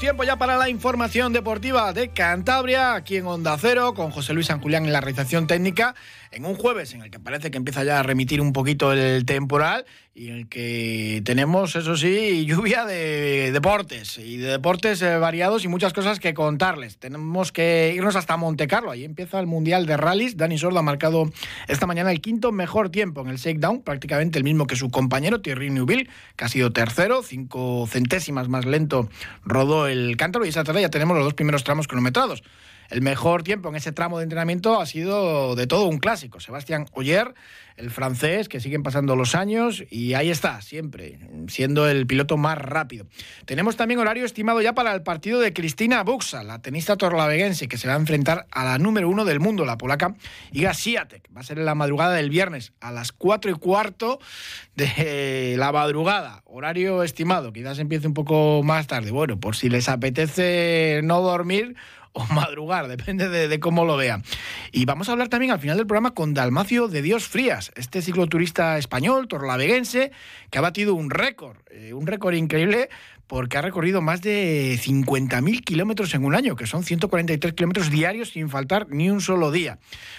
Tiempo ya para la información deportiva de Cantabria, aquí en Onda Cero, con José Luis San Julián en la realización técnica en un jueves en el que parece que empieza ya a remitir un poquito el temporal y en el que tenemos, eso sí, lluvia de deportes y de deportes eh, variados y muchas cosas que contarles. Tenemos que irnos hasta Monte Carlo, ahí empieza el Mundial de Rallys. Dani Sordo ha marcado esta mañana el quinto mejor tiempo en el shakedown, prácticamente el mismo que su compañero Thierry Neuville, que ha sido tercero, cinco centésimas más lento rodó el cántaro y esa tarde ya tenemos los dos primeros tramos cronometrados. El mejor tiempo en ese tramo de entrenamiento ha sido de todo un clásico. Sebastián Oyer, el francés, que siguen pasando los años y ahí está, siempre, siendo el piloto más rápido. Tenemos también horario estimado ya para el partido de Cristina Buxa, la tenista torlaveguense, que se va a enfrentar a la número uno del mundo, la polaca Iga Swiatek. Va a ser en la madrugada del viernes a las cuatro y cuarto de la madrugada. Horario estimado, quizás empiece un poco más tarde. Bueno, por si les apetece no dormir o madrugar, depende de, cómo lo vean. Y vamos a hablar también al final del programa con Dalmacio de Dios Frías, este cicloturista español, torlaveguense, que ha batido un récord, eh, un récord increíble porque ha recorrido más de 50.000 kilómetros en un año, que son 143 kilómetros diarios sin faltar ni un solo día.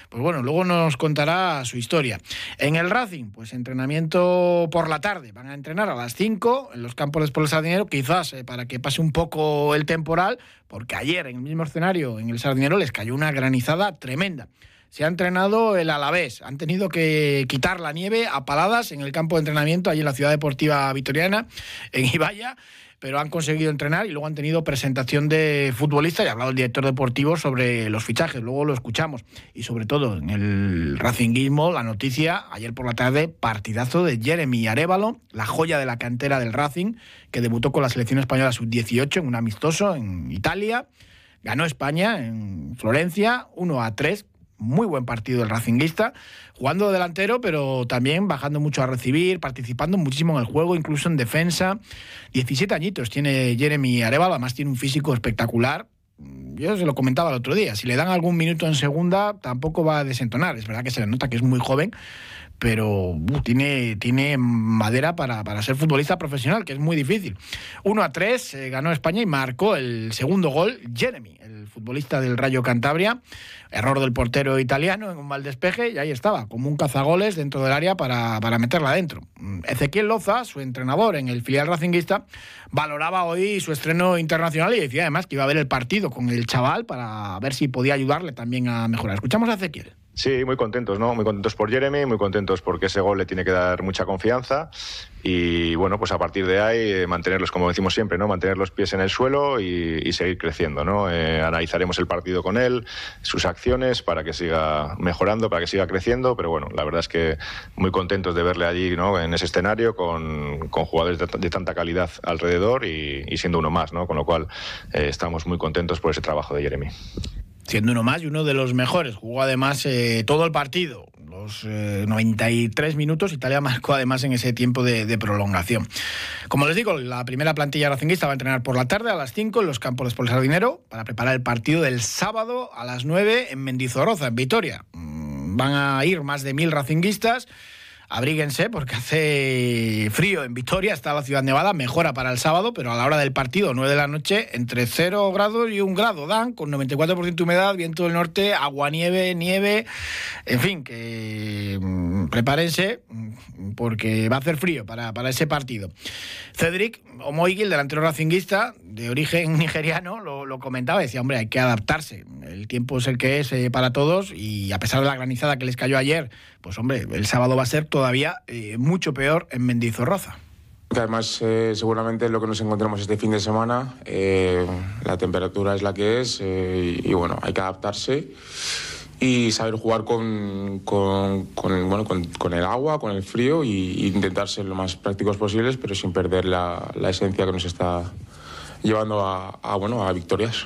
Pues bueno, luego nos contará su historia. En el Racing, pues entrenamiento por la tarde. Van a entrenar a las 5 en los campos de Sport Sardinero, quizás eh, para que pase un poco el temporal, porque ayer en el mismo escenario, en el Sardinero, les cayó una granizada tremenda se ha entrenado el Alavés. Han tenido que quitar la nieve a paladas en el campo de entrenamiento, allí en la ciudad deportiva vitoriana, en Ibaya pero han conseguido entrenar y luego han tenido presentación de futbolistas y ha hablado el director deportivo sobre los fichajes, luego lo escuchamos. Y sobre todo en el Racingismo, la noticia, ayer por la tarde, partidazo de Jeremy Arevalo, la joya de la cantera del Racing, que debutó con la selección española sub-18 en un amistoso en Italia. Ganó España en Florencia 1 a 3, muy buen partido el Racinguista, jugando delantero, pero también bajando mucho a recibir, participando muchísimo en el juego, incluso en defensa. 17 añitos tiene Jeremy Arevalo, además tiene un físico espectacular. Yo se lo comentaba el otro día, si le dan algún minuto en segunda, tampoco va a desentonar. Es verdad que se le nota que es muy joven, pero uh, tiene, tiene madera para, ser futbolista profesional, que es muy difícil. 1 a 3 eh, ganó España y marcó el segundo gol Jeremy, el futbolista del Rayo Cantabria. Error del portero italiano en un mal despeje y ahí estaba, como un cazagoles dentro del área para, para meterla adentro. Mm, Ezequiel Loza, su entrenador en el filial racinguista, valoraba hoy su estreno internacional y decía además que iba a ver el partido con el chaval para ver si podía ayudarle también a mejorar. Escuchamos a Ezequiel. Sí, muy contentos, ¿no? Muy contentos por Jeremy, muy contentos porque ese gol le tiene que dar mucha confianza y bueno, pues a partir de ahí eh, mantenerlos, como decimos siempre, ¿no? Mantener los pies en el suelo y, seguir creciendo, ¿no? Eh, analizaremos el partido con él, sus acciones para que siga mejorando, para que siga creciendo, pero bueno, la verdad es que muy contentos de verle allí, ¿no? En ese escenario con, jugadores de, tanta calidad alrededor y, siendo uno más, ¿no? Con lo cual eh, estamos muy contentos por ese trabajo de Jeremy siendo uno más y uno de los mejores. Jugó además todo el partido, los 93 eh, minutos. Italia marcó además en ese tiempo de, prolongación. Como les digo, la primera plantilla racinguista va a entrenar por la tarde a las 5 en los campos de Sardinero para preparar el partido del sábado a las 9 en Mendizorroza, en Vitoria. Mm, van a ir más de mil racinguistas abríguense porque hace frío en Vitoria, está la ciudad nevada, mejora para el sábado, pero a la hora del partido, 9 de la noche, entre 0 grados y 1 grado. Dan, con 94% de humedad, viento del norte, agua, nieve, nieve, en fin, que mm, prepárense mm, porque va a hacer frío para, ese partido. Cedric Omoigil, delantero racinguista, de origen nigeriano, lo, comentaba, decía, hombre, hay que adaptarse, el tiempo es el que es eh, para todos y a pesar de la granizada que les cayó ayer, pues hombre, el sábado va a ser todavía eh, mucho peor en Mendizorroza. Además, eh, seguramente lo que nos encontramos este fin de semana, eh, la temperatura es la que es y, bueno, hay que adaptarse y saber jugar con, bueno, con, el agua, con el frío e intentar ser lo más prácticos posibles, pero sin perder la, esencia que nos está llevando a, a, bueno, a victorias.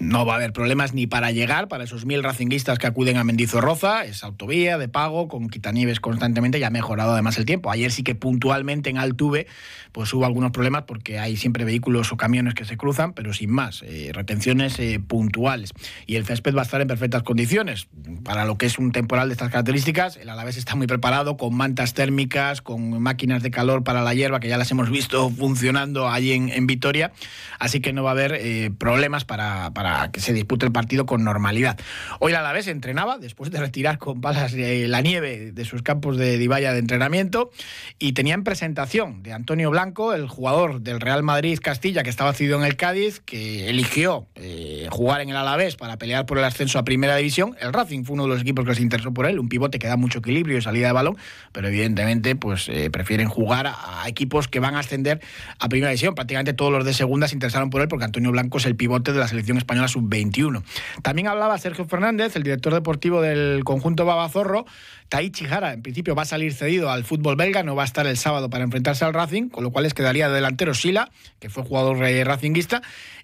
No va a haber problemas ni para llegar para esos mil racinguistas que acuden a Mendizorroza. Es autovía de pago con quitanieves constantemente y ha mejorado además el tiempo. Ayer sí que puntualmente en Altuve pues hubo algunos problemas porque hay siempre vehículos o camiones que se cruzan, pero sin más, eh, retenciones eh, puntuales. Y el césped va a estar en perfectas condiciones. Para lo que es un temporal de estas características, el Alavés está muy preparado con mantas térmicas, con máquinas de calor para la hierba que ya las hemos visto funcionando allí en, Vitoria. Así que no va a haber eh, problemas para que se dispute el partido con normalidad. Hoy la Alavés entrenaba después de retirar con balas la nieve de sus campos de Divaya de entrenamiento y tenía en presentación de Antonio Blanco, el jugador del Real Madrid Castilla que estaba cedido en el Cádiz, que eligió eh, jugar en el Alavés para pelear por el ascenso a Primera División. El Racing fue uno de los equipos que se interesó por él, un pivote que da mucho equilibrio y salida de balón, pero evidentemente pues eh, prefieren jugar a, equipos que van a ascender a Primera División. Prácticamente todos los de segunda se interesaron por él porque Antonio Blanco es el pivote de la selección española española sub-21. También hablaba Sergio Fernández, el director deportivo del conjunto Babazorro. Taichi Jara, en principio, va a salir cedido al fútbol belga, no va a estar el sábado para enfrentarse al Racing, con lo cual les quedaría de delantero Sila, que fue jugador racinguista,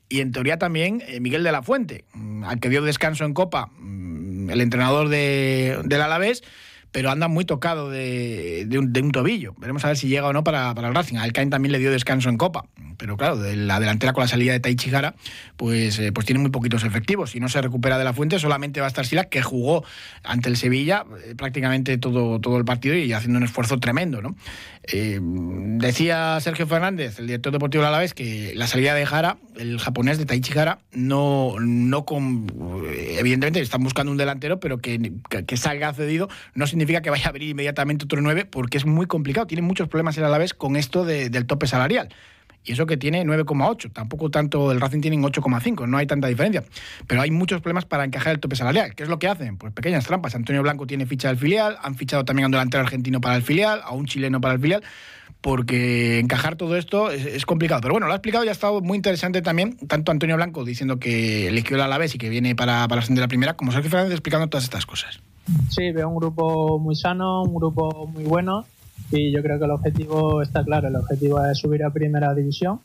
y en teoría también eh, Miguel de la Fuente, mm, al que dio descanso en Copa mm, el entrenador de, del Alavés pero anda muy tocado de, un, tobillo. Veremos a ver si llega o no para, para el Racing. Al Caen también le dio descanso en Copa pero claro, de la delantera con la salida de Taichi Gara, pues, eh, pues tiene muy poquitos efectivos. Si no se recupera de la fuente, solamente va a estar Sila, que jugó ante el Sevilla eh, prácticamente todo, todo el partido y haciendo un esfuerzo tremendo. ¿no? Eh, decía Sergio Fernández, el director deportivo de Alavés, que la salida de Jara, el japonés de Taichi Gara, no, no con, evidentemente están buscando un delantero, pero que, que, salga cedido no significa que vaya a abrir inmediatamente otro 9, porque es muy complicado. Tiene muchos problemas el Alavés con esto del tope salarial y eso que tiene 9,8. Tampoco tanto el Racing tiene 8,5, no hay tanta diferencia. Pero hay muchos problemas para encajar el tope salarial. ¿Qué es lo que hacen? Pues pequeñas trampas. Antonio Blanco tiene ficha del filial, han fichado también a un delantero argentino para el filial, a un chileno para el filial porque encajar todo esto es, complicado. Pero bueno, lo ha explicado y ha estado muy interesante también, tanto Antonio Blanco diciendo que eligió el Alavés y que viene para, para ascender la primera, como Sergio Fernández explicando todas estas cosas. Sí, veo un grupo muy sano, un grupo muy bueno y yo creo que el objetivo está claro, el objetivo es subir a primera división,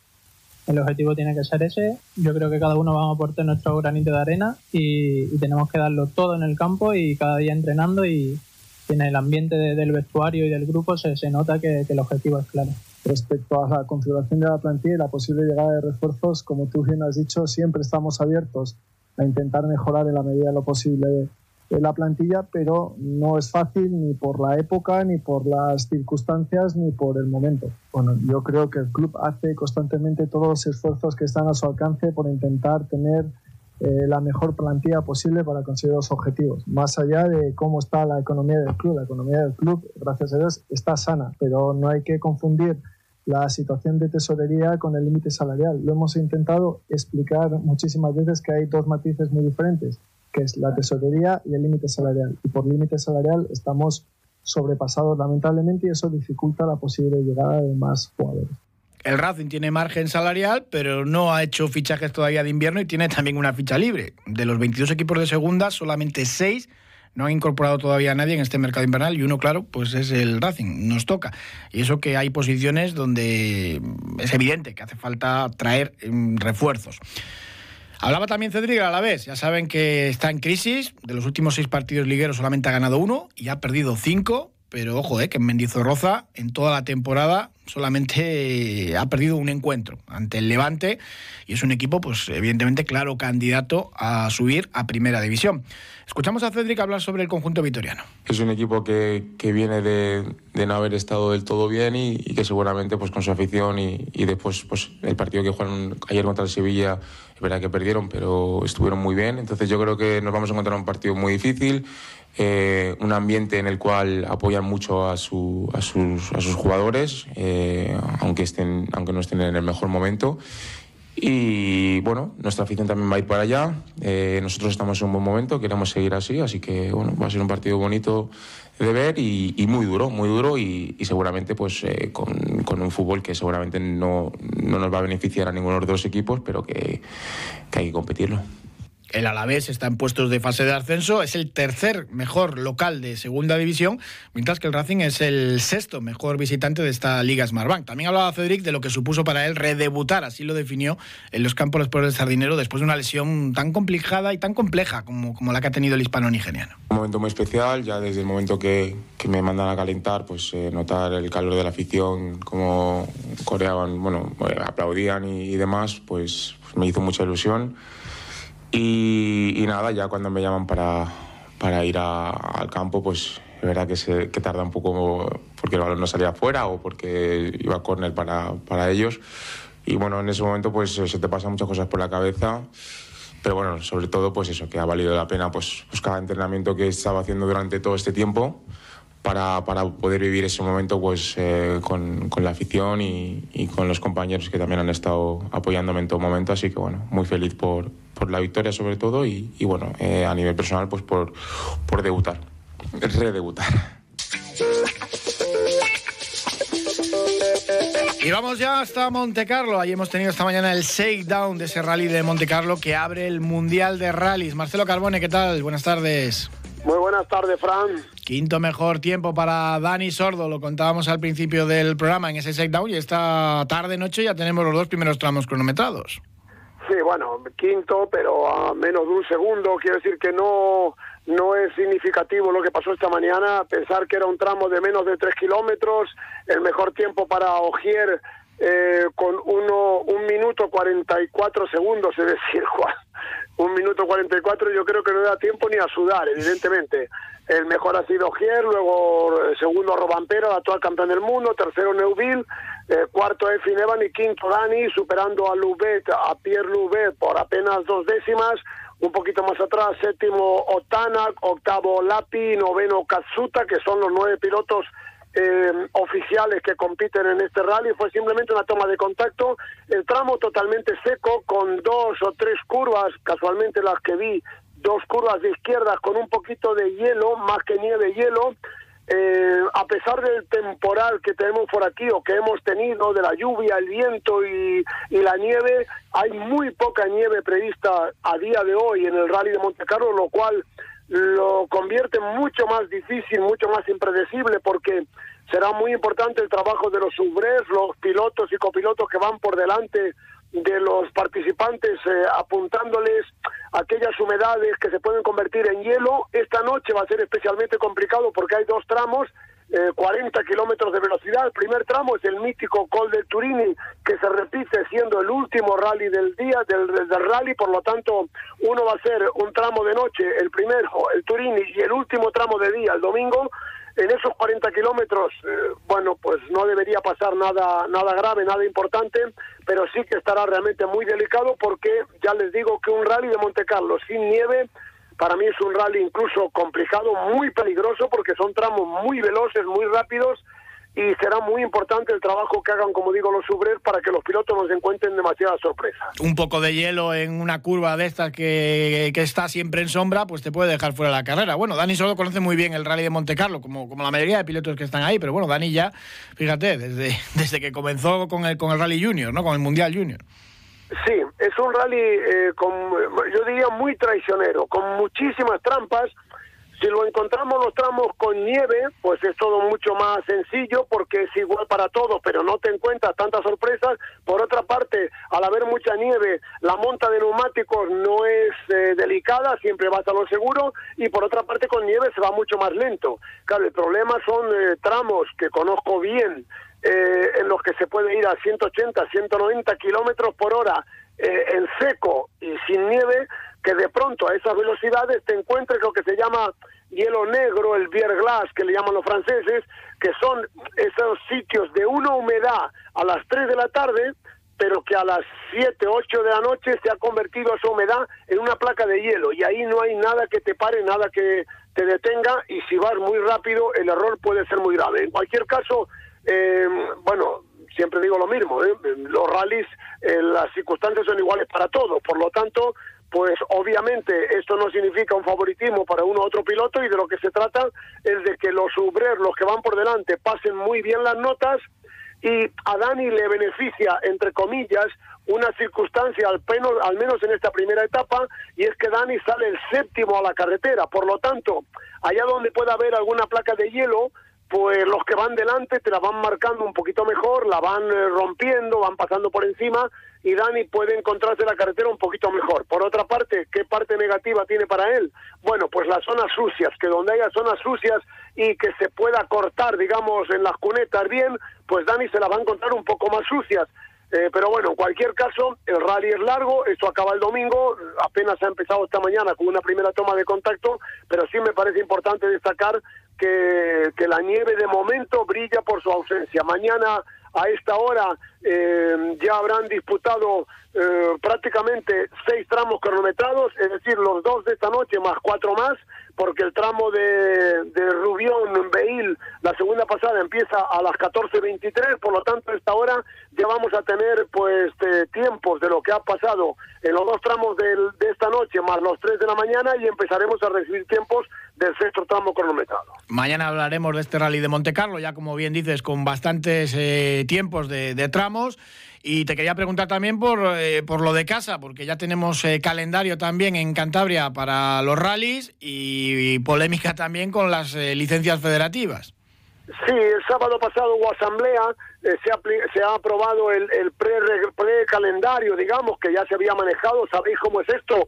el objetivo tiene que ser ese, yo creo que cada uno va a aportar nuestro granito de arena y, tenemos que darlo todo en el campo y cada día entrenando y, en el ambiente del vestuario y del grupo se, se nota que, que, el objetivo es claro. Respecto a la configuración de la plantilla y la posible llegada de refuerzos, como tú bien has dicho, siempre estamos abiertos a intentar mejorar en la medida de lo posible la plantilla, pero no es fácil ni por la época, ni por las circunstancias, ni por el momento. Bueno, yo creo que el club hace constantemente todos los esfuerzos que están a su alcance por intentar tener eh, la mejor plantilla posible para conseguir los objetivos. Más allá de cómo está la economía del club, la economía del club, gracias a Dios, está sana, pero no hay que confundir la situación de tesorería con el límite salarial. Lo hemos intentado explicar muchísimas veces que hay dos matices muy diferentes que es la tesorería y el límite salarial. Y por límite salarial estamos sobrepasados lamentablemente y eso dificulta la posible llegada de más jugadores. El Racing tiene margen salarial, pero no ha hecho fichajes todavía de invierno y tiene también una ficha libre. De los 22 equipos de segunda, solamente 6 no han incorporado todavía a nadie en este mercado invernal y uno, claro, pues es el Racing, nos toca. Y eso que hay posiciones donde es evidente que hace falta traer mm, refuerzos. Hablaba también Cedric a la vez. Ya saben que está en crisis. De los últimos seis partidos ligueros solamente ha ganado uno y ha perdido cinco. Pero ojo, eh, que en Mendizorroza en toda la temporada solamente ha perdido un encuentro ante el Levante y es un equipo, pues evidentemente, claro, candidato a subir a Primera División. Escuchamos a Cedric hablar sobre el conjunto vitoriano. Es un equipo que, que viene de, no haber estado del todo bien y, que seguramente pues con su afición y, y, después pues el partido que jugaron ayer contra el Sevilla, es verdad que perdieron, pero estuvieron muy bien. Entonces yo creo que nos vamos a encontrar un partido muy difícil. Eh, un ambiente en el cual apoyan mucho a, su, a, sus, a sus jugadores, eh, aunque, estén, aunque no estén en el mejor momento. Y bueno, nuestra afición también va a ir para allá. Eh, nosotros estamos en un buen momento, queremos seguir así, así que bueno, va a ser un partido bonito de ver y, muy duro, muy duro y, seguramente pues eh, con, un fútbol que seguramente no, no, nos va a beneficiar a ninguno de los equipos, pero que, que hay que competirlo. El Alavés está en puestos de fase de ascenso, es el tercer mejor local de segunda división, mientras que el Racing es el sexto mejor visitante de esta Liga Smartbank. También hablaba Cedric de lo que supuso para él redebutar, así lo definió en los campos por el Sardinero después de una lesión tan complicada y tan compleja como, como la que ha tenido el hispano-nigeriano. Un momento muy especial, ya desde el momento que, me mandan a calentar, pues eh, notar el calor de la afición, cómo coreaban, bueno, eh, aplaudían y, y demás, pues, pues, me hizo mucha ilusión. Y, y, nada, ya cuando me llaman para, para ir a, al campo, pues es verdad que, se, que tarda un poco porque el balón no salía afuera o porque iba a córner para, para ellos. Y bueno, en ese momento pues se te pasan muchas cosas por la cabeza pero bueno, sobre todo pues eso, que ha valido la pena pues, pues cada entrenamiento que he estado haciendo durante todo este tiempo para, para poder vivir ese momento pues eh, con, con, la afición y, y, con los compañeros que también han estado apoyándome en todo momento, así que bueno, muy feliz por, por la victoria sobre todo y, y bueno, eh, a nivel personal pues por, por debutar, redebutar. Y vamos ya hasta Monte Carlo. Ahí hemos tenido esta mañana el shakedown de ese rally de Monte Carlo que abre el Mundial de Rallys. Marcelo Carbone, ¿qué tal? Buenas tardes. Muy buenas tardes, Fran. Quinto mejor tiempo para Dani Sordo, lo contábamos al principio del programa en ese shakedown y esta tarde-noche ya tenemos los dos primeros tramos cronometrados. Sí, bueno, quinto, pero a menos de un segundo. Quiero decir que no, no es significativo lo que pasó esta mañana. Pensar que era un tramo de menos de tres kilómetros, el mejor tiempo para Ogier eh, con uno, un minuto 44 segundos, es decir, un minuto 44 yo creo que no da tiempo ni a sudar, evidentemente. El mejor ha sido Gier, luego eh, segundo Robampera, el actual campeón del mundo, tercero Neuville, eh, cuarto Efin Evan y quinto Dani, superando a Lubet, a Pierre Lubet por apenas dos décimas. Un poquito más atrás, séptimo Otana, octavo Lapi, noveno Katsuta, que son los nueve pilotos eh, oficiales que compiten en este rally fue simplemente una toma de contacto, el tramo totalmente seco con dos o tres curvas, casualmente las que vi, dos curvas de izquierdas con un poquito de hielo, más que nieve hielo, eh, a pesar del temporal que tenemos por aquí o que hemos tenido, de la lluvia, el viento y, y, la nieve, hay muy poca nieve prevista a día de hoy en el rally de Monte Carlo, lo cual lo convierte mucho más difícil, mucho más impredecible, porque será muy importante el trabajo de los subres, los pilotos y copilotos que van por delante de los participantes eh, apuntándoles aquellas humedades que se pueden convertir en hielo. Esta noche va a ser especialmente complicado porque hay dos tramos, eh, 40 kilómetros de velocidad. El primer tramo es el mítico Col del Turini, que se repite siendo el último rally del día, del, del rally, por lo tanto, uno va a ser un tramo de noche, el primero, el Turini, y el último tramo de día, el domingo, en esos 40 kilómetros, eh, bueno, pues no debería pasar nada, nada grave, nada importante, pero sí que estará realmente muy delicado porque ya les digo que un rally de Monte Carlo sin nieve, para mí es un rally incluso complicado, muy peligroso porque son tramos muy veloces, muy rápidos y será muy importante el trabajo que hagan, como digo, los subres para que los pilotos no se encuentren demasiadas sorpresas. Un poco de hielo en una curva de estas que, que, está siempre en sombra, pues te puede dejar fuera la carrera. Bueno, Dani solo conoce muy bien el rally de Monte Carlo, como, como la mayoría de pilotos que están ahí, pero bueno, Dani ya, fíjate, desde, desde que comenzó con el, con el Rally Junior, ¿no? Con el Mundial Junior. Sí, es un rally, eh, con, yo diría, muy traicionero, con muchísimas trampas, si lo encontramos los tramos con nieve, pues es todo mucho más sencillo porque es igual para todos, pero no te encuentras tantas sorpresas. Por otra parte, al haber mucha nieve, la monta de neumáticos no es eh, delicada, siempre vas a lo seguro, y por otra parte con nieve se va mucho más lento. Claro, el problema son eh, tramos que conozco bien, eh, en los que se puede ir a 180, 190 kilómetros por hora en seco y sin nieve, que de pronto a esas velocidades te encuentres lo que se llama hielo negro, el beer que le llaman los franceses, que son esos sitios de una humedad a las 3 de la tarde, pero que a las 7, 8 de la noche se ha convertido esa humedad en una placa de hielo y ahí no hay nada que te pare, nada que te detenga y si vas muy rápido el error puede ser muy grave. En cualquier caso, eh, bueno, siempre digo lo mismo, ¿eh? los rallies, eh, las circunstancias son iguales para todos, por lo tanto, pues obviamente esto no significa un favoritismo para uno u otro piloto y de lo que se trata es de que los subreros, los que van por delante, pasen muy bien las notas y a Dani le beneficia, entre comillas, una circunstancia al, al menos en esta primera etapa y es que Dani sale el séptimo a la carretera. Por lo tanto, allá donde pueda haber alguna placa de hielo, pues los que van delante te la van marcando un poquito mejor, la van eh, rompiendo, van pasando por encima y Dani puede encontrarse la carretera un poquito mejor. Por otra parte, ¿qué parte negativa tiene para él? Bueno, pues las zonas sucias, que donde haya zonas sucias y que se pueda cortar, digamos, en las cunetas bien, pues Dani se la va a encontrar un poco más sucias. Eh, pero bueno, en cualquier caso, el rally es largo, esto acaba el domingo, apenas ha empezado esta mañana con una primera toma de contacto, pero sí me parece importante destacar que, que la nieve de momento brilla por su ausencia. Mañana a esta hora eh, ya habrán disputado eh, prácticamente seis tramos cronometrados, es decir, los dos de esta noche más cuatro más, porque el tramo de, de Rubión, Beil, la segunda pasada empieza a las 14.23, por lo tanto, esta hora ya vamos a tener pues tiempos de lo que ha pasado en los dos tramos de esta noche, más los tres de la mañana, y empezaremos a recibir tiempos del sexto tramo cronometrado. Mañana hablaremos de este rally de Monte Carlo, ya como bien dices, con bastantes eh, tiempos de, de tramos. Y te quería preguntar también por, eh, por lo de casa, porque ya tenemos eh, calendario también en Cantabria para los rallies y, polémica también con las eh, licencias federativas. Sí, el sábado pasado hubo asamblea, se, ha, se, ha, aprobado el, el pre-calendario, pre digamos, que ya se había manejado. ¿Sabéis cómo es esto?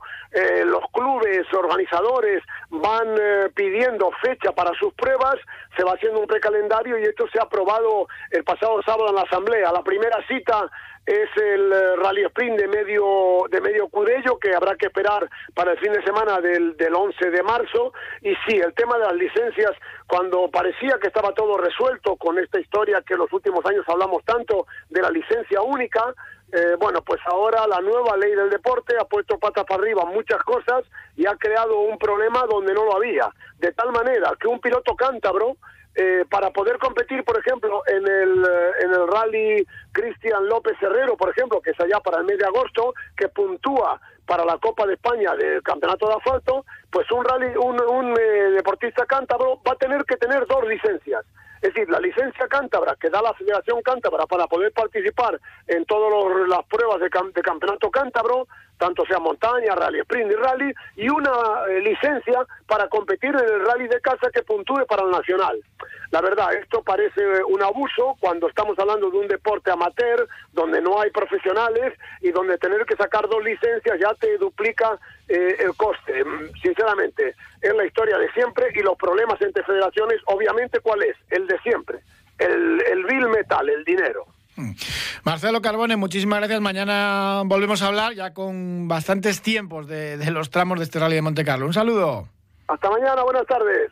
los clubes, organizadores van pidiendo fecha para sus pruebas, se va haciendo un precalendario y esto se ha aprobado el pasado sábado en la asamblea. La primera cita es el eh, Rally Sprint de medio de medio Cudello que habrá que esperar para el fin de semana del, del 11 de marzo. Y sí, el tema de las licencias cuando parecía que estaba todo resuelto con esta historia que en los últimos años hablamos tanto de la licencia única, eh, bueno, pues ahora la nueva ley del deporte ha puesto patas para arriba muchas cosas y ha creado un problema donde no lo había, de tal manera que un piloto cántabro eh, para poder competir, por ejemplo, en el, eh, en el rally Cristian López Herrero, por ejemplo, que es allá para el mes de agosto, que puntúa para la Copa de España del Campeonato de Asfalto, pues un rally, un, un eh, deportista cántabro va a tener que tener dos licencias. Es decir, la licencia cántabra que da la Federación Cántabra para poder participar en todas las pruebas de, de, campeonato cántabro, tanto sea montaña, rally sprint y rally, y una eh, licencia para competir en el rally de casa que puntúe para el nacional. La verdad, esto parece un abuso cuando estamos hablando de un deporte amateur, donde no hay profesionales y donde tener que sacar dos licencias ya te duplica eh, el coste. Sinceramente, es la historia de siempre y los problemas entre federaciones, obviamente, ¿cuál es? El de siempre, el, el bill metal, el dinero. Mm. Marcelo Carbone, muchísimas gracias. Mañana volvemos a hablar ya con bastantes tiempos de, de los tramos de este rally de Monte Carlo. Un saludo. Hasta mañana, buenas tardes.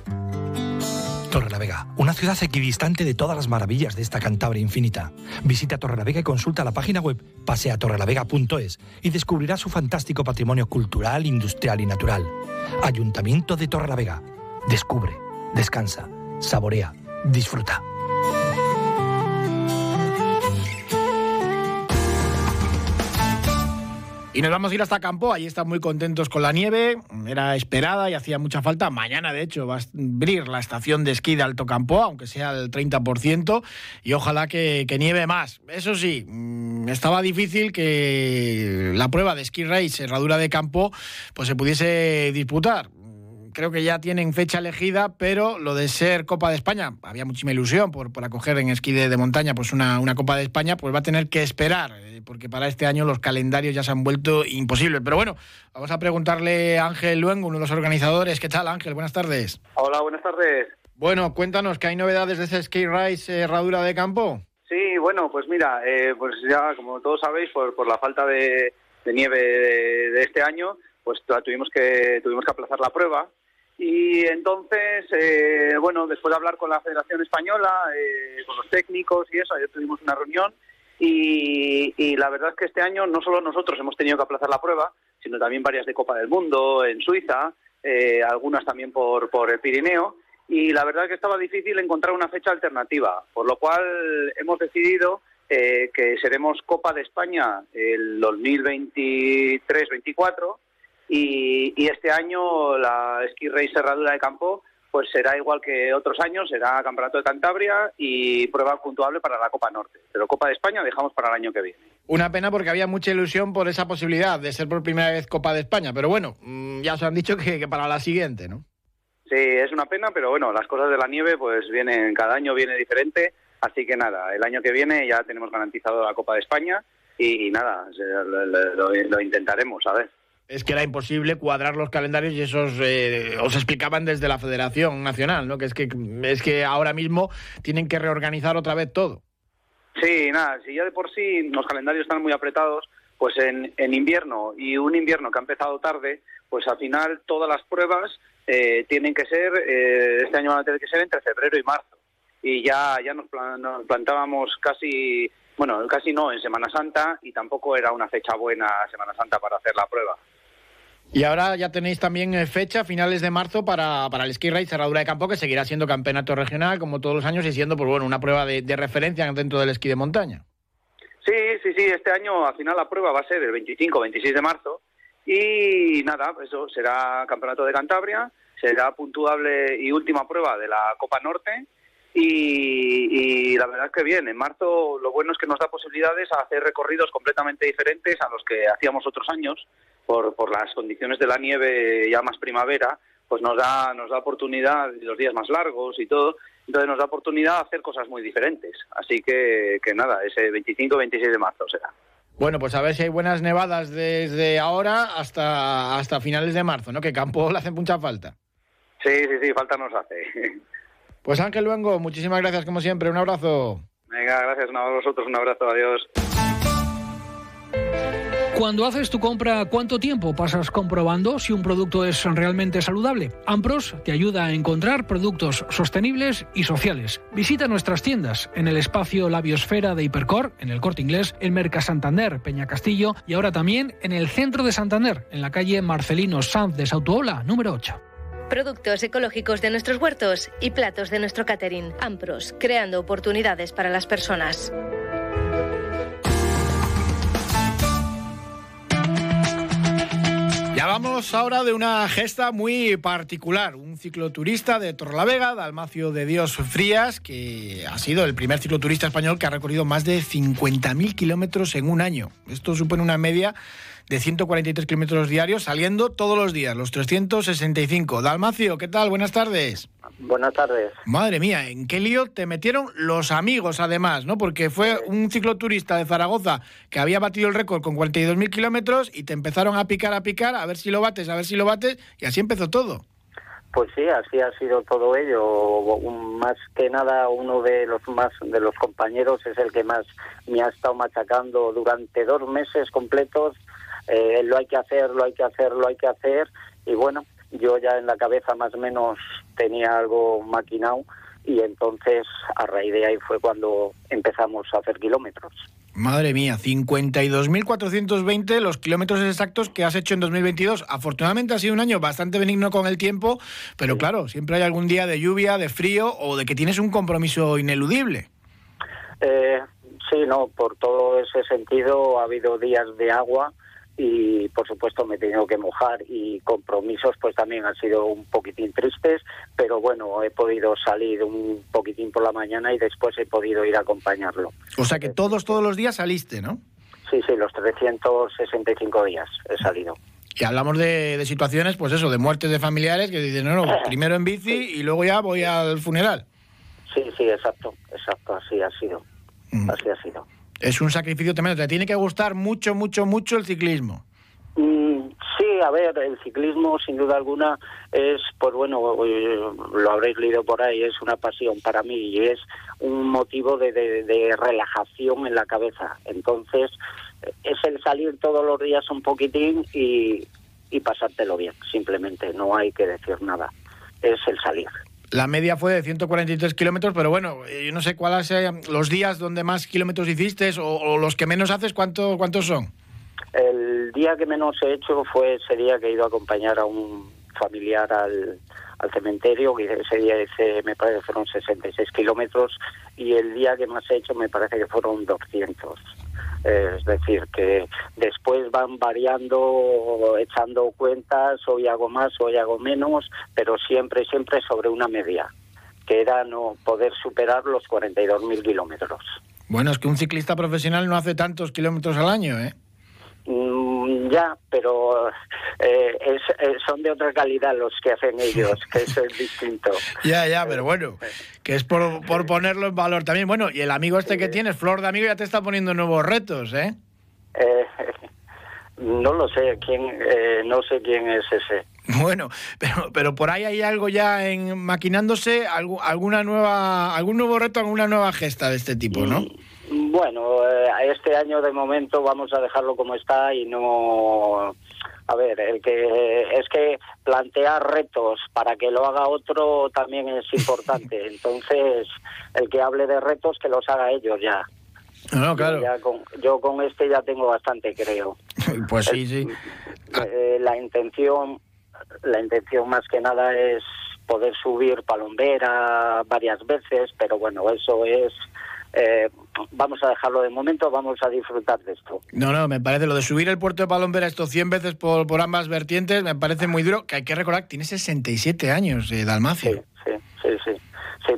Torrelavega, una ciudad equidistante de todas las maravillas de esta Cantabria infinita. Visita Torrelavega y consulta la página web paseatorrelavega.es y descubrirá su fantástico patrimonio cultural, industrial y natural. Ayuntamiento de Torrelavega. Descubre, descansa, saborea, disfruta. Y nos vamos a ir hasta Campo, ahí están muy contentos con la nieve, era esperada y hacía mucha falta. Mañana, de hecho, va a abrir la estación de esquí de Alto Campo, aunque sea el 30%, y ojalá que, que nieve más. Eso sí, mm, estaba difícil que la prueba de esquí race, herradura de campo, pues se pudiese disputar creo que ya tienen fecha elegida, pero lo de ser Copa de España, había muchísima ilusión por, por acoger en esquí de, montaña pues una, una, Copa de España, pues va a tener que esperar, eh, porque para este año los calendarios ya se han vuelto imposibles. Pero bueno, vamos a preguntarle a Ángel Luengo, uno de los organizadores. ¿Qué tal, Ángel? Buenas tardes. Hola, buenas tardes. Bueno, cuéntanos, ¿que hay novedades de ese Ski Rise eh, Herradura de Campo? Sí, bueno, pues mira, eh, pues ya como todos sabéis, por, por la falta de, de nieve de, de, este año, pues tuvimos que tuvimos que aplazar la prueba y entonces, eh, bueno, después de hablar con la Federación Española, eh, con los técnicos y eso, ayer tuvimos una reunión y, la verdad es que este año no solo nosotros hemos tenido que aplazar la prueba, sino también varias de Copa del Mundo en Suiza, eh, algunas también por, por el Pirineo. y la verdad que estaba difícil encontrar una fecha alternativa, por lo cual hemos decidido eh, que seremos Copa de España el 2023-24 y, y este año la Ski Race Cerradura de Campo pues será igual que otros años, será Campeonato de Cantabria y prueba puntuable para la Copa Norte. Pero Copa de España dejamos para el año que viene. Una pena porque había mucha ilusión por esa posibilidad de ser por primera vez Copa de España, pero bueno, mm, ya os han dicho que, que para la siguiente, ¿no? Sí, es una pena, pero bueno, las cosas de la nieve pues vienen, cada año viene diferente, así que nada, el año que viene ya tenemos garantizado la Copa de España y, y nada, se- lo, lo- lo- lo intentaremos, a ver. Es que era imposible cuadrar los calendarios y esos eh, os explicaban desde la Federación Nacional, ¿no? Que es que es que ahora mismo tienen que reorganizar otra vez todo. Sí, nada, si ya de por sí los calendarios están muy apretados, pues en, en invierno y un invierno que ha empezado tarde, pues al final todas las pruebas eh, tienen que ser, eh, este año van a tener que ser entre febrero y marzo. Y ya, ya nos, nos plantábamos casi, bueno, casi no en Semana Santa y tampoco era una fecha buena Semana Santa para hacer la prueba. Y ahora ya tenéis también eh, fecha, finales de marzo, para, para el Ski Race Cerradura de Campo, que seguirá siendo campeonato regional como todos los años y siendo pues bueno una prueba de, de referencia dentro del esquí de montaña. Sí, sí, sí, este año al final la prueba va a ser el 25-26 de marzo y nada, eso será Campeonato de Cantabria, será puntuable y última prueba de la Copa Norte y, y la verdad es que bien, en marzo lo bueno es que nos da posibilidades a hacer recorridos completamente diferentes a los que hacíamos otros años por, por las condiciones de la nieve ya más primavera, pues nos da, nos da oportunidad, los días más largos y todo, entonces nos da oportunidad a hacer cosas muy diferentes. Así que, que nada, ese 25-26 de marzo será. Bueno, pues a ver si hay buenas nevadas desde ahora hasta, hasta finales de marzo, ¿no? Que Campo le hace mucha falta. Sí, sí, sí, falta nos hace. Pues Ángel Luengo, muchísimas gracias como siempre, un abrazo. Venga, gracias a vosotros, un abrazo, adiós. Cuando haces tu compra, ¿cuánto tiempo pasas comprobando si un producto es realmente saludable? Ampros te ayuda a encontrar productos sostenibles y sociales. Visita nuestras tiendas en el espacio Labiosfera de Hipercor, en el Corte Inglés, en Merca Santander, Peña Castillo y ahora también en el centro de Santander, en la calle Marcelino Sanz de Sautuola, número 8. Productos ecológicos de nuestros huertos y platos de nuestro catering. Ampros, creando oportunidades para las personas. Ya vamos ahora de una gesta muy particular. Un cicloturista de Torrelavega, Dalmacio de Dios Frías, que ha sido el primer cicloturista español que ha recorrido más de 50.000 kilómetros en un año. Esto supone una media de 143 kilómetros diarios, saliendo todos los días, los 365. Dalmacio, ¿qué tal? Buenas tardes. Buenas tardes. Madre mía, ¿en qué lío te metieron los amigos además, no? Porque fue un cicloturista de Zaragoza que había batido el récord con 42.000 kilómetros y te empezaron a picar, a picar, a ver si lo bates, a ver si lo bates, y así empezó todo. Pues sí, así ha sido todo ello. Más que nada, uno de los más de los compañeros es el que más me ha estado machacando durante dos meses completos. Eh, lo hay que hacer, lo hay que hacer, lo hay que hacer. Y bueno, yo ya en la cabeza más o menos tenía algo maquinado y entonces a raíz de ahí fue cuando empezamos a hacer kilómetros. Madre mía, 52.420 los kilómetros exactos que has hecho en 2022. Afortunadamente ha sido un año bastante benigno con el tiempo, pero claro, siempre hay algún día de lluvia, de frío o de que tienes un compromiso ineludible. Eh, sí, no, por todo ese sentido ha habido días de agua y por supuesto me he tenido que mojar y compromisos pues también han sido un poquitín tristes, pero bueno, he podido salir un poquitín por la mañana y después he podido ir a acompañarlo. O sea que todos, todos los días saliste, ¿no? Sí, sí, los 365 días he salido. Y hablamos de, de situaciones, pues eso, de muertes de familiares que dicen, no, no, primero en bici y luego ya voy al funeral. Sí, sí, exacto, exacto, así ha sido. Así ha sido. Es un sacrificio tremendo. Te tiene que gustar mucho, mucho, mucho el ciclismo. Mm, sí, a ver, el ciclismo sin duda alguna es, pues bueno, eh, lo habréis leído por ahí, es una pasión para mí y es un motivo de, de- relajación en la cabeza. Entonces, es el salir todos los días un poquitín y pasártelo bien, simplemente, no hay que decir nada, es el salir. La media fue de 143 kilómetros, pero bueno, eh, yo no sé cuáles sean los días donde más kilómetros hiciste o, los que menos haces, ¿cuánto, ¿cuántos son? El día que menos he hecho fue ese día que he ido a acompañar a un familiar al, cementerio, y ese día hice, me parece que fueron 66 kilómetros, y el día que más he hecho me parece que fueron 200. Eh, es decir, que después van variando, echando cuentas, hoy hago más, hoy hago menos, pero siempre, siempre sobre una media, que era no poder superar los 42.000 kilómetros. Bueno, es que un ciclista profesional no hace tantos kilómetros al año, ¿eh? Mm, ya, pero eh, es, eh, son de otra calidad los que hacen ellos, que eso es distinto. Ya, ya, pero bueno, que es por, por ponerlo en valor también. Bueno, y el amigo este que tienes, Flor de Amigo, ya te está poniendo nuevos retos, ¿eh? Eh, no lo sé, quién, eh, no sé quién es ese. Bueno, pero, pero por ahí hay algo ya en maquinándose, algu- alguna nueva, algún nuevo reto, alguna nueva gesta de este tipo, ¿no? Bueno, eh, este año de momento vamos a dejarlo como está y no... A ver, el que es que plantear retos para que lo haga otro también es importante. Entonces, el que hable de retos que los haga ellos ya. No, claro. Ya con- yo con este ya tengo bastante, creo. Pues sí, sí. Eh, la intención, la intención más que nada es poder subir Palombera varias veces, pero bueno, eso es. Eh, vamos a dejarlo de momento, vamos a disfrutar de esto. No, no, me parece lo de subir el puerto de Palombera estos 100 veces por, por ambas vertientes, me parece muy duro, que hay que recordar que tiene 67 años, eh, Dalmacio. Sí,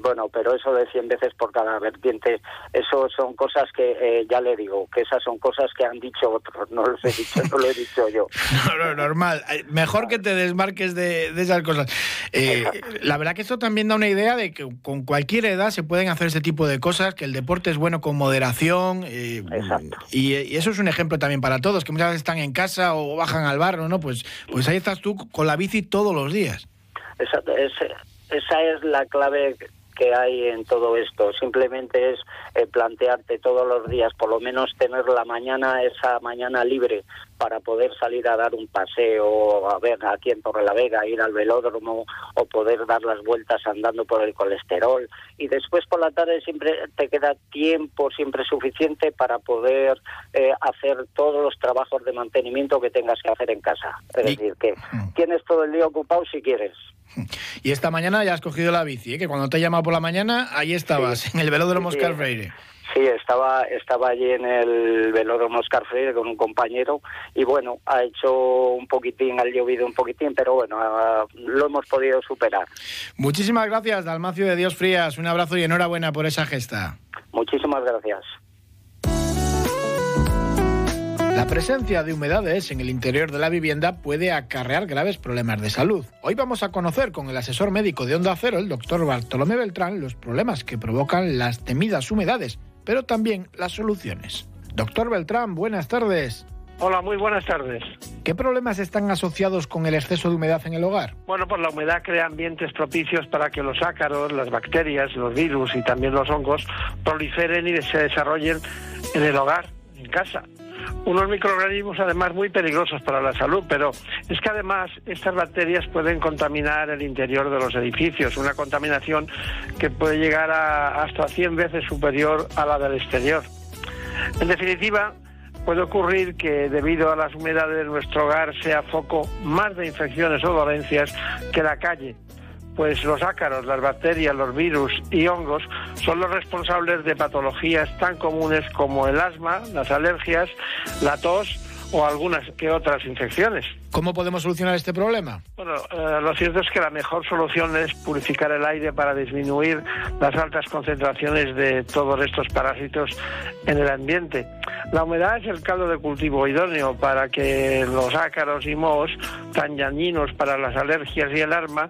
bueno, pero eso de 100 veces por cada vertiente, eso son cosas que eh, ya le digo, que esas son cosas que han dicho otros, no los he dicho, no lo he dicho yo. No, no, normal. Mejor que te desmarques de, de esas cosas. Eh, la verdad que esto también da una idea de que con cualquier edad se pueden hacer ese tipo de cosas, que el deporte es bueno con moderación. eh, y, y eso es un ejemplo también para todos, que muchas veces están en casa o bajan al barrio, ¿no? Pues, pues ahí estás tú con la bici todos los días. Esa, esa es la clave que hay en todo esto. Simplemente es eh, plantearte todos los días, por lo menos tener la mañana, esa mañana libre, para poder salir a dar un paseo, a ver aquí en Torrelavega, ir al velódromo o poder dar las vueltas andando por el colesterol. Y después por la tarde siempre te queda tiempo siempre suficiente para poder eh, hacer todos los trabajos de mantenimiento que tengas que hacer en casa. Es decir, que tienes todo el día ocupado si quieres. Y esta mañana ya has cogido la bici, ¿eh? que cuando te he llamado por la mañana, ahí estabas, en el velódromo Oscar sí. Freire. Sí, estaba, estaba allí en el velódromo Oscar Freire con un compañero y bueno, ha hecho un poquitín, ha llovido un poquitín, pero bueno, lo hemos podido superar. Muchísimas gracias, Dalmacio de Dios Frías. Un abrazo y enhorabuena por esa gesta. Muchísimas gracias. La presencia de humedades en el interior de la vivienda puede acarrear graves problemas de salud. Hoy vamos a conocer con el asesor médico de Onda Cero, el doctor Bartolomé Beltrán, los problemas que provocan las temidas humedades, pero también las soluciones. Doctor Beltrán, buenas tardes. Hola, muy buenas tardes. ¿Qué problemas están asociados con el exceso de humedad en el hogar? Bueno, pues la humedad crea ambientes propicios para que los ácaros, las bacterias, los virus y también los hongos proliferen y se desarrollen en el hogar, en casa. Unos microorganismos además muy peligrosos para la salud, pero es que además estas bacterias pueden contaminar el interior de los edificios, una contaminación que puede llegar a hasta 100 veces superior a la del exterior. En definitiva, puede ocurrir que debido a las humedades de nuestro hogar sea foco más de infecciones o dolencias que la calle, pues los ácaros, las bacterias, los virus y hongos son los responsables de patologías tan comunes como el asma, las alergias, la tos o algunas que otras infecciones. ¿Cómo podemos solucionar este problema? Bueno, eh, lo cierto es que la mejor solución es purificar el aire para disminuir las altas concentraciones de todos estos parásitos en el ambiente. La humedad es el caldo de cultivo idóneo para que los ácaros y mohos, tan dañinos para las alergias y el asma,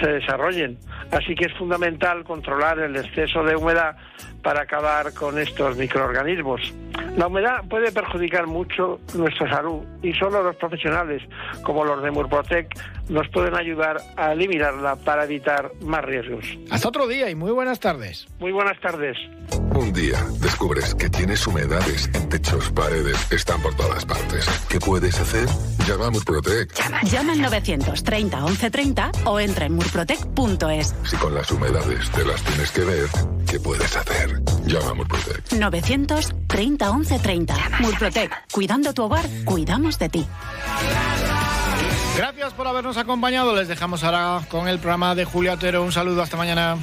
se desarrollen. Así que es fundamental controlar el exceso de humedad para acabar con estos microorganismos. La humedad puede perjudicar mucho nuestra salud y solo los profesionales como los de Murprotec nos pueden ayudar a eliminarla para evitar más riesgos. Hasta otro día y muy buenas tardes. Muy buenas tardes. Un día descubres que tienes humedades en techos, paredes, están por todas partes. ¿Qué puedes hacer? Llama a Murprotec. Llama al 930 1130 o entra en murprotec.es. Si con las humedades te las tienes que ver, ¿qué puedes hacer? Llama a Murprotec. 930 1130. Murprotec. Cuidando tu hogar, cuidamos de ti. Gracias por habernos acompañado. Les dejamos ahora con el programa de Julio Otero. Un saludo, hasta mañana.